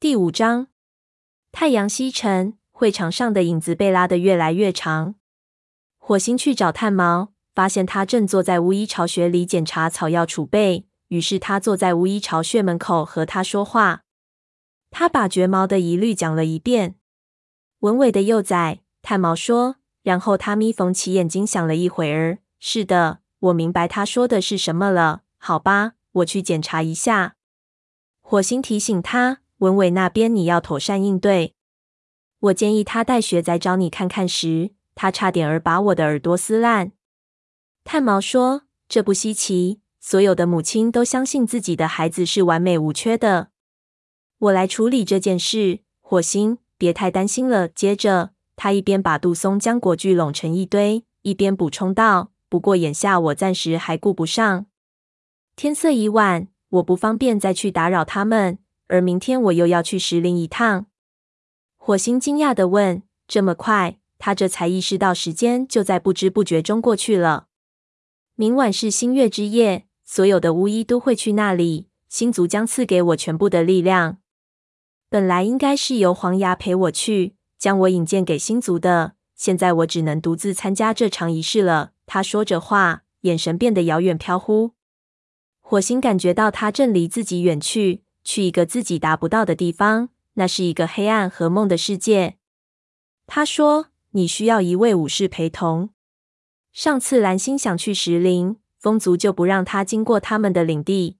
第五章，太阳西沉，会场上的影子被拉得越来越长。火星去找炭毛，发现他正坐在巫医巢穴里检查草药储备。于是他坐在巫医巢穴门口和他说话。他把绝毛的疑虑讲了一遍。文伟的幼崽，炭毛说。然后他眯缝起眼睛想了一会儿。是的，我明白他说的是什么了。好吧，我去检查一下。火星提醒他，文伟那边你要妥善应对。我建议他带学仔找你看看时，他差点儿把我的耳朵撕烂。炭毛说：“这不稀奇。”所有的母亲都相信自己的孩子是完美无缺的。我来处理这件事，火星，别太担心了。接着，他一边把杜松浆果具拢成一堆，一边补充道：“不过眼下我暂时还顾不上。天色已晚，我不方便再去打扰他们。而明天我又要去石林一趟。”火星惊讶地问：“这么快？”他这才意识到时间就在不知不觉中过去了。明晚是新月之夜。所有的巫医都会去那里。星族将赐给我全部的力量。本来应该是由黄牙陪我去，将我引荐给星族的。现在我只能独自参加这场仪式了。他说着话，眼神变得遥远飘忽。火星感觉到他正离自己远去，去一个自己达不到的地方。那是一个黑暗和梦的世界。他说：“你需要一位武士陪同。”上次蓝星想去石林。风族就不让他经过他们的领地。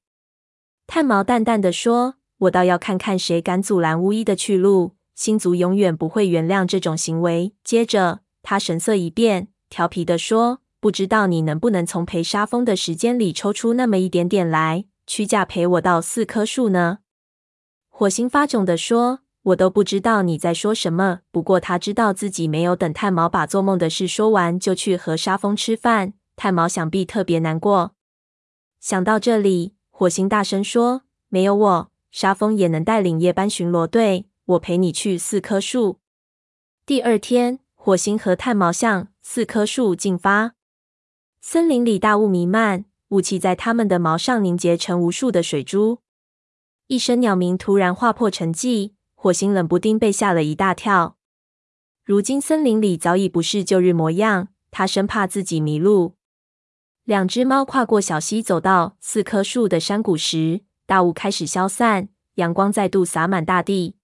炭毛淡淡的说：“我倒要看看谁敢阻拦巫医的去路。星族永远不会原谅这种行为。”接着，他神色一变，调皮的说：“不知道你能不能从陪沙风的时间里抽出那么一点点来，屈驾陪我到四棵树呢？”火星发窘的说：“我都不知道你在说什么。”不过他知道自己没有等炭毛把做梦的事说完，就去和沙风吃饭。炭毛想必特别难过。想到这里，火星大声说：“没有我，沙风也能带领夜班巡逻队。我陪你去四棵树。”第二天，火星和炭毛向四棵树进发。森林里大雾弥漫，雾气在他们的毛上凝结成无数的水珠。一声鸟鸣突然划破沉寂，火星冷不丁被吓了一大跳。如今森林里早已不是旧日模样，他生怕自己迷路。两只猫跨过小溪，走到四棵树的山谷时，大雾开始消散，阳光再度洒满大地。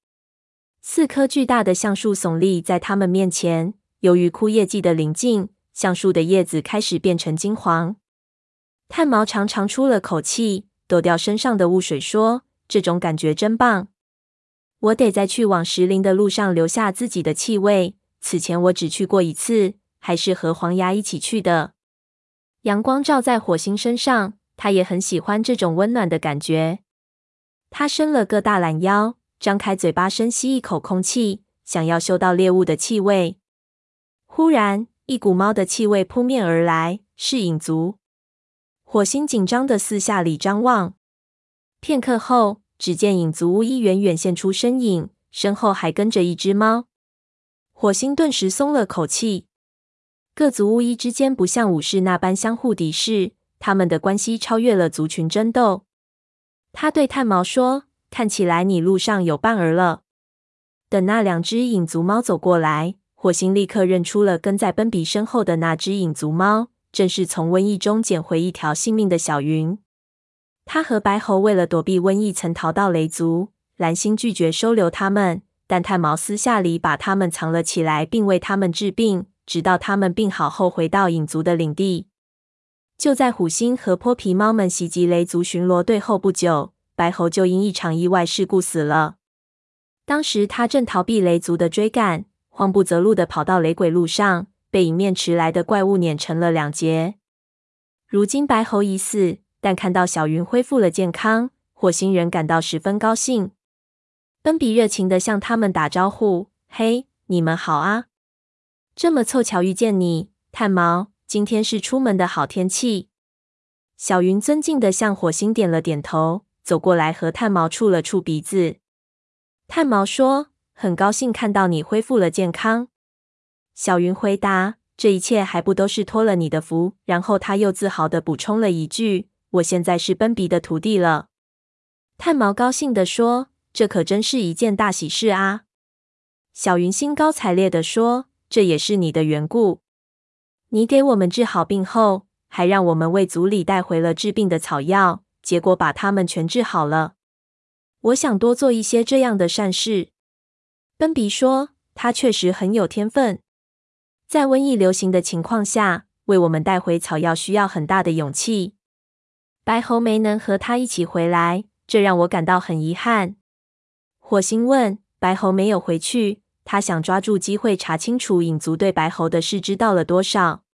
四棵巨大的橡树耸立在它们面前。由于枯叶季的临近，橡树的叶子开始变成金黄。炭毛长长出了口气，抖掉身上的雾水，说：“这种感觉真棒！我得在去往石林的路上留下自己的气味。此前我只去过一次，还是和黄牙一起去的。”阳光照在火星身上，他也很喜欢这种温暖的感觉。他伸了个大懒腰，张开嘴巴深吸一口空气，想要嗅到猎物的气味。忽然，一股猫的气味扑面而来，是影族。火星紧张的四下里张望。片刻后，只见影族巫医远远现出身影，身后还跟着一只猫。火星顿时松了口气。各族巫医之间不像武士那般相互敌视，他们的关系超越了族群争斗。他对炭毛说：“看起来你路上有伴儿了。”等那两只影族猫走过来，火星立刻认出了跟在奔比身后的那只影族猫，正是从瘟疫中捡回一条性命的小云。他和白猴为了躲避瘟疫，曾逃到雷族。蓝星拒绝收留他们，但炭毛私下里把他们藏了起来，并为他们治病。直到他们病好后，回到影族的领地。就在虎星和泼皮猫们袭击雷族巡逻队后不久，白猴就因一场意外事故死了。当时他正逃避雷族的追赶，慌不择路的跑到雷鬼路上，被迎面驰来的怪物碾成了两截。如今白猴已死，但看到小云恢复了健康，火星人感到十分高兴。奔比热情地向他们打招呼：“嘿，你们好啊！”这么凑巧遇见你，炭毛。今天是出门的好天气。小云尊敬地向火星点了点头，走过来和炭毛触了触鼻子。炭毛说：“很高兴看到你恢复了健康。”小云回答：“这一切还不都是托了你的福。”然后他又自豪地补充了一句：“我现在是奔比的徒弟了。”炭毛高兴地说：“这可真是一件大喜事啊！”小云兴高采烈地说：“这也是你的缘故。你给我们治好病后，还让我们为族里带回了治病的草药，结果把他们全治好了。我想多做一些这样的善事。”奔比说：“他确实很有天分，在瘟疫流行的情况下，为我们带回草药需要很大的勇气。白猴没能和他一起回来，这让我感到很遗憾。”火星问：“白猴没有回去？”他想抓住机会查清楚影族对白猴的事知道了多少。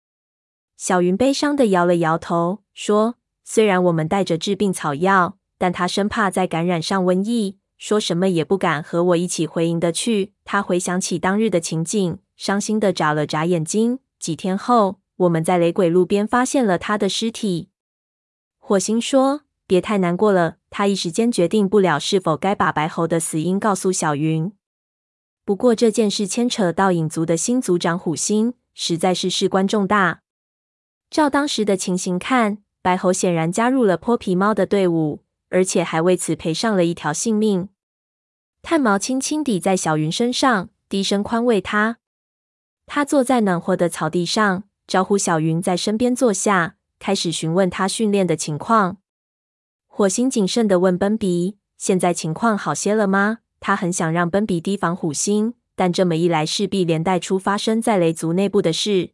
小云悲伤地摇了摇头，说：“虽然我们带着治病草药，但他生怕再感染上瘟疫，说什么也不敢和我一起回营的去。”他回想起当日的情景，伤心的眨了眨眼睛。几天后，我们在雷鬼路边发现了他的尸体。火星说：“别太难过了。”他一时间决定不了是否该把白猴的死因告诉小云。不过这件事牵扯到影族的新族长虎星，实在是事关重大。照当时的情形看，白猴显然加入了泼皮猫的队伍，而且还为此赔上了一条性命。炭毛轻轻抵在小云身上，低声宽慰她。他坐在暖和的草地上，招呼小云在身边坐下，开始询问他训练的情况。火星谨慎地问奔比：“现在情况好些了吗？”他很想让奔比提防虎星，但这么一来势必连带出发生在雷族内部的事。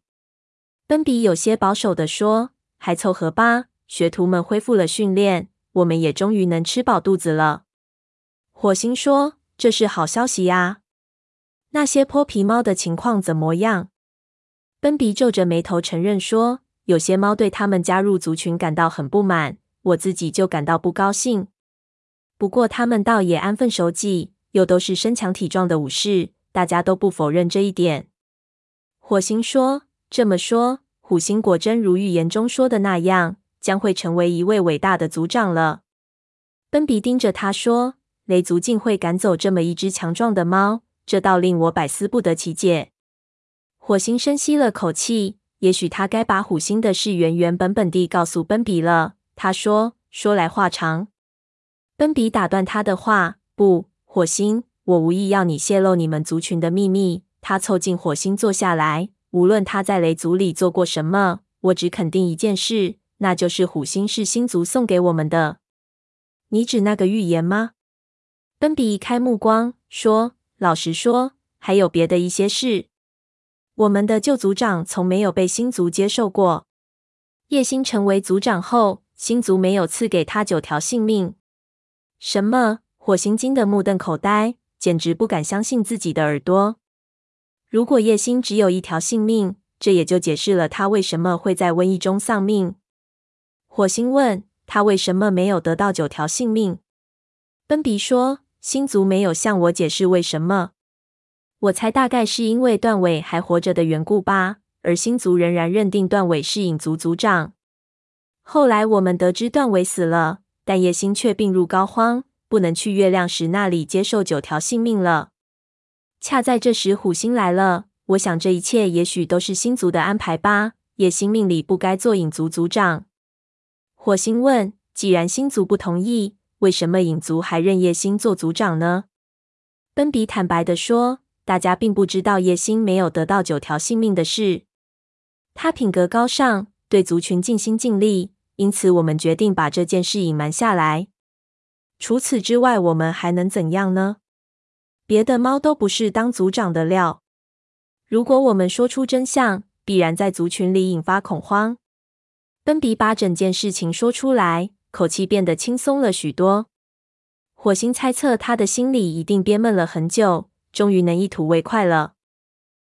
奔比有些保守地说：“还凑合吧，学徒们恢复了训练，我们也终于能吃饱肚子了。”火星说：“这是好消息呀。那些泼皮猫的情况怎么样？”奔比皱着眉头承认说：“有些猫对他们加入族群感到很不满，我自己就感到不高兴。不过他们倒也安分守己。”又都是身强体壮的武士，大家都不否认这一点。火星说：“这么说，虎星果真如预言中说的那样，将会成为一位伟大的族长了。”奔比盯着他说：“雷族竟会赶走这么一只强壮的猫，这倒令我百思不得其解。”火星深吸了口气，也许他该把虎星的事原原本本地告诉奔比了。他说：“说来话长。”奔比打断他的话：“不。”火星，我无意要你泄露你们族群的秘密。他凑近火星坐下来。无论他在雷族里做过什么，我只肯定一件事，那就是虎星是星族送给我们的。你指那个预言吗？奔比移开目光说：“老实说，还有别的一些事。我们的旧族长从没有被新族接受过。叶星成为族长后，星族没有赐给他九条性命。什么？”火星惊得目瞪口呆，简直不敢相信自己的耳朵。如果叶星只有一条性命，这也就解释了他为什么会在瘟疫中丧命。火星问他为什么没有得到九条性命。奔比说：“星族没有向我解释为什么。我猜大概是因为断尾还活着的缘故吧。而星族仍然认定断尾是影族族长。后来我们得知断尾死了，但叶星却病入膏肓。”不能去月亮石那里接受九条性命了。恰在这时，虎星来了。我想这一切也许都是星族的安排吧。叶星命里不该做影族族长。火星问：“既然星族不同意，为什么影族还认叶星做族长呢？”奔比坦白地说：“大家并不知道叶星没有得到九条性命的事。他品格高尚，对族群尽心尽力，因此我们决定把这件事隐瞒下来。”除此之外，我们还能怎样呢？别的猫都不是当族长的料。如果我们说出真相，必然在族群里引发恐慌。奔比把整件事情说出来，口气变得轻松了许多。火星猜测他的心里一定憋闷了很久，终于能一吐为快了。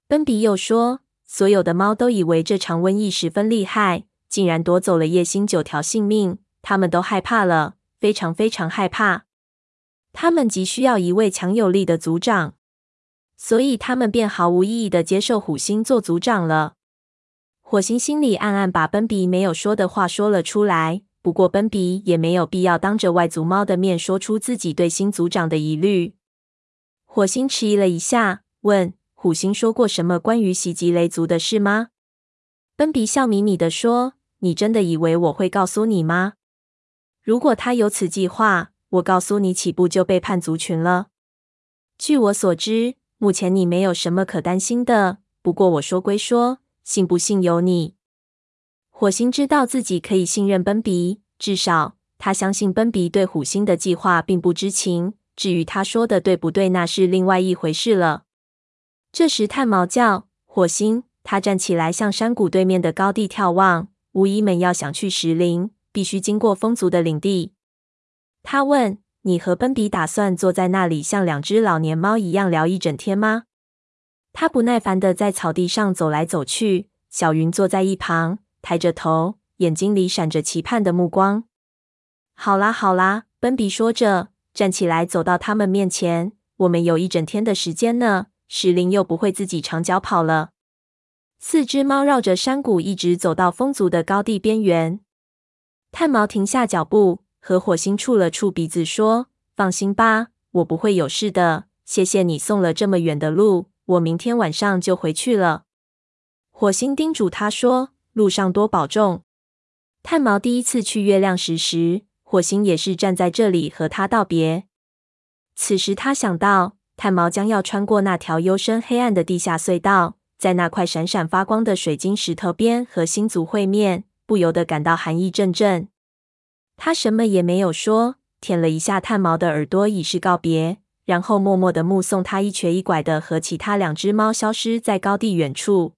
奔比又说：“所有的猫都以为这场瘟疫十分厉害，竟然夺走了叶星九条性命，他们都害怕了。”非常非常害怕，他们急需要一位强有力的族长，所以他们便毫无意义的接受虎星做族长了。火星心里暗暗把奔比没有说的话说了出来，不过奔比也没有必要当着外族猫的面说出自己对新族长的疑虑。火星迟疑了一下，问：“虎星说过什么关于袭击雷族的事吗？”奔比笑眯眯地说：“你真的以为我会告诉你吗？”如果他有此计划，我告诉你，起步就背叛族群了。据我所知，目前你没有什么可担心的。不过我说归说，信不信由你。火星知道自己可以信任奔比，至少他相信奔比对虎星的计划并不知情。至于他说的对不对，那是另外一回事了。这时，炭毛叫火星，他站起来向山谷对面的高地眺望。巫医们要想去石林，必须经过风族的领地。他问：“你和奔比打算坐在那里像两只老年猫一样聊一整天吗？”他不耐烦地在草地上走来走去，小云坐在一旁，抬着头，眼睛里闪着期盼的目光。好啦好啦，奔比说着，站起来走到他们面前。我们有一整天的时间呢，石林又不会自己长脚跑了。四只猫绕着山谷一直走到风族的高地边缘。炭毛停下脚步，和火星触了触鼻子，说：“放心吧，我不会有事的。谢谢你送了这么远的路。”我明天晚上就回去了。火星叮嘱他说：“路上多保重。”炭毛第一次去月亮石时，火星也是站在这里和他道别。此时他想到，炭毛将要穿过那条幽深黑暗的地下隧道，在那块闪闪发光的水晶石头边和星族会面，不由得感到寒意阵阵。他什么也没有说，舔了一下炭毛的耳朵，以示告别。然后默默的目送他一瘸一拐的和其他两只猫消失在高地远处。